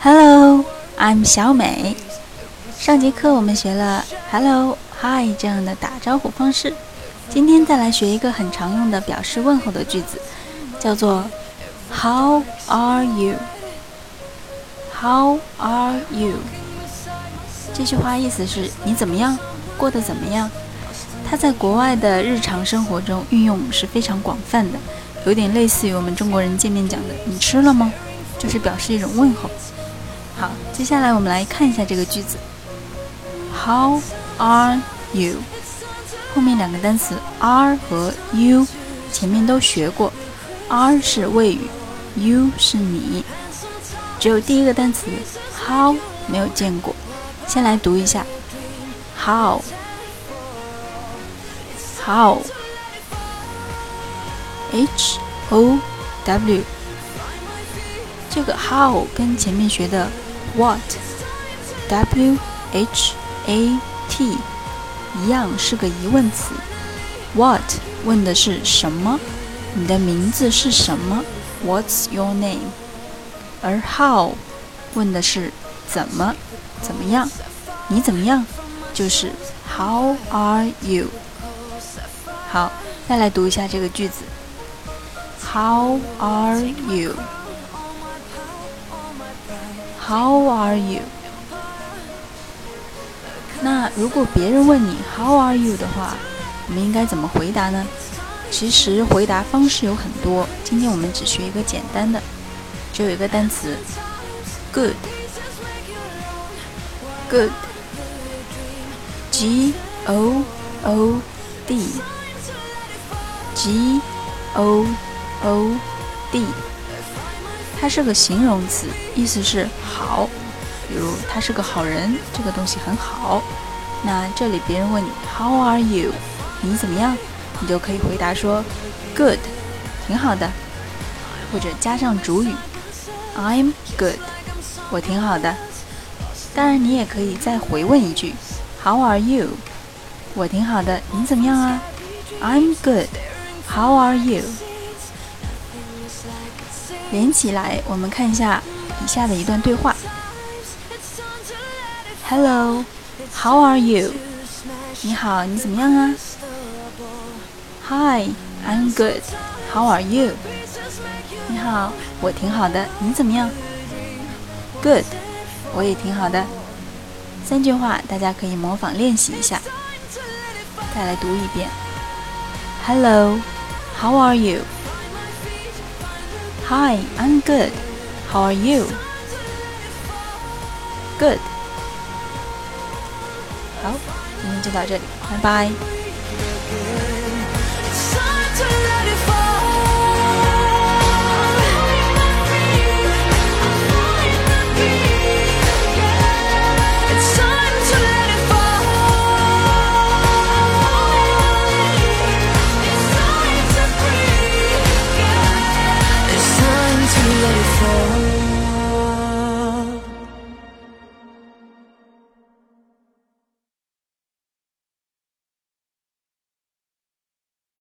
Hello, I'm 小美。上节课我们学了 Hello、Hi 这样的打招呼方式，今天再来学一个很常用的表示问候的句子，叫做 How are you? How are you? 这句话意思是你怎么样，过得怎么样？它在国外的日常生活中运用是非常广泛的。有点类似于我们中国人见面讲的“你吃了吗”，就是表示一种问候。好，接下来我们来看一下这个句子：How are you？后面两个单词 are 和 you 前面都学过，are 是谓语，you 是你。只有第一个单词 how 没有见过。先来读一下：How？How？H o w，这个 how 跟前面学的 what W H A T 一样，是个疑问词。What 问的是什么？你的名字是什么？What's your name？而 how 问的是怎么怎么样？你怎么样？就是 How are you？好，再来读一下这个句子。How are you? How are you? 那如果别人问你 How are you 的话，我们应该怎么回答呢？其实回答方式有很多，今天我们只学一个简单的，只有一个单词，Good。Good。G O O D。G O O D，它是个形容词，意思是好。比如他是个好人，这个东西很好。那这里别人问你 How are you？你怎么样？你就可以回答说 Good，挺好的。或者加上主语 I'm good，我挺好的。当然你也可以再回问一句 How are you？我挺好的，你怎么样啊？I'm good。How are you？连起来，我们看一下以下的一段对话。Hello, how are you？你好，你怎么样啊？Hi, I'm good. How are you？你好，我挺好的，你怎么样？Good，我也挺好的。三句话，大家可以模仿练习一下。再来读一遍。Hello, how are you？you？Hi, I'm good. How are you? Good. 好，今天就到这里，拜拜。